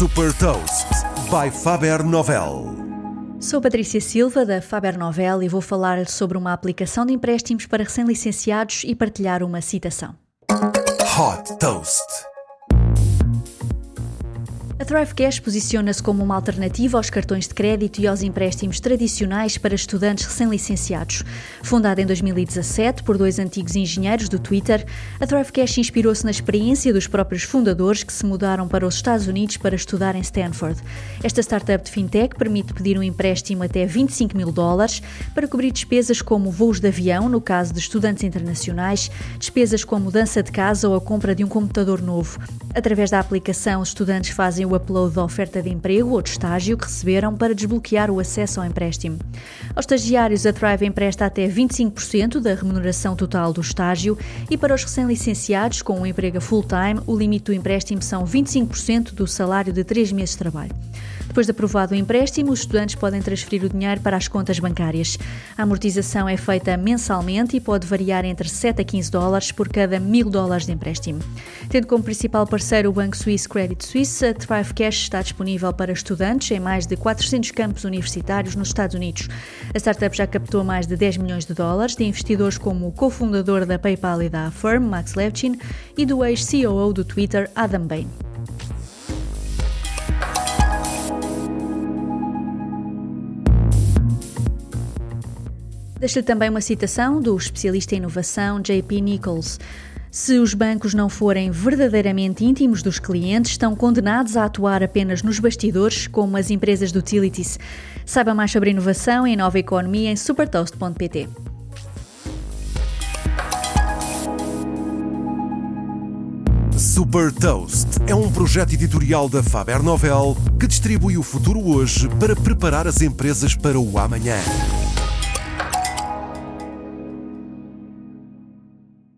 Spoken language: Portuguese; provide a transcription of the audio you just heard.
Super Toast by Faber Novel. Sou Patrícia Silva da Faber Novel e vou falar sobre uma aplicação de empréstimos para recém-licenciados e partilhar uma citação. Hot Toast. A Thrive Cash posiciona-se como uma alternativa aos cartões de crédito e aos empréstimos tradicionais para estudantes recém-licenciados. Fundada em 2017 por dois antigos engenheiros do Twitter, a Thrive Cash inspirou-se na experiência dos próprios fundadores que se mudaram para os Estados Unidos para estudar em Stanford. Esta startup de fintech permite pedir um empréstimo até 25 mil dólares para cobrir despesas como voos de avião, no caso de estudantes internacionais, despesas como mudança de casa ou a compra de um computador novo. Através da aplicação, os estudantes fazem o upload da oferta de emprego ou de estágio que receberam para desbloquear o acesso ao empréstimo. Aos estagiários, a Thrive empresta até 25% da remuneração total do estágio e para os recém-licenciados com um emprego full-time, o limite do empréstimo são 25% do salário de 3 meses de trabalho. Depois de aprovado o empréstimo, os estudantes podem transferir o dinheiro para as contas bancárias. A amortização é feita mensalmente e pode variar entre 7 a 15 dólares por cada mil dólares de empréstimo. Tendo como principal parceiro o banco suíço Credit Suisse, a Thrive Cash está disponível para estudantes em mais de 400 campos universitários nos Estados Unidos. A startup já captou mais de 10 milhões de dólares de investidores como o cofundador da PayPal e da Affirm, Max Levchin, e do ex-COO do Twitter, Adam Bain. Deixo-lhe também uma citação do especialista em inovação JP Nichols. Se os bancos não forem verdadeiramente íntimos dos clientes, estão condenados a atuar apenas nos bastidores, como as empresas de utilities. Saiba mais sobre inovação e nova economia em supertoast.pt. Super Toast é um projeto editorial da Faber Novel que distribui o futuro hoje para preparar as empresas para o amanhã.